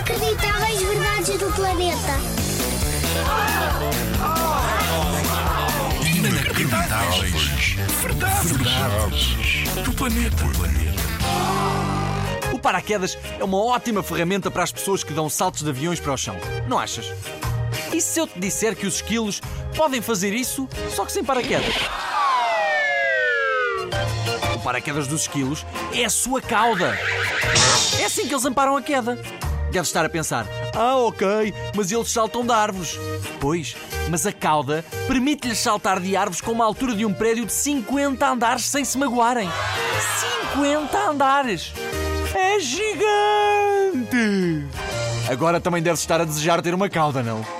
Inacreditáveis verdades do planeta. Inacreditáveis verdades, verdades do planeta. O paraquedas é uma ótima ferramenta para as pessoas que dão saltos de aviões para o chão. Não achas? E se eu te disser que os esquilos podem fazer isso, só que sem paraquedas? O paraquedas dos esquilos é a sua cauda. É assim que eles amparam a queda. Deve estar a pensar: ah, ok, mas eles saltam de árvores. Pois, mas a cauda permite-lhes saltar de árvores com uma altura de um prédio de 50 andares sem se magoarem. 50 andares! É gigante! Agora também deve estar a desejar ter uma cauda, não?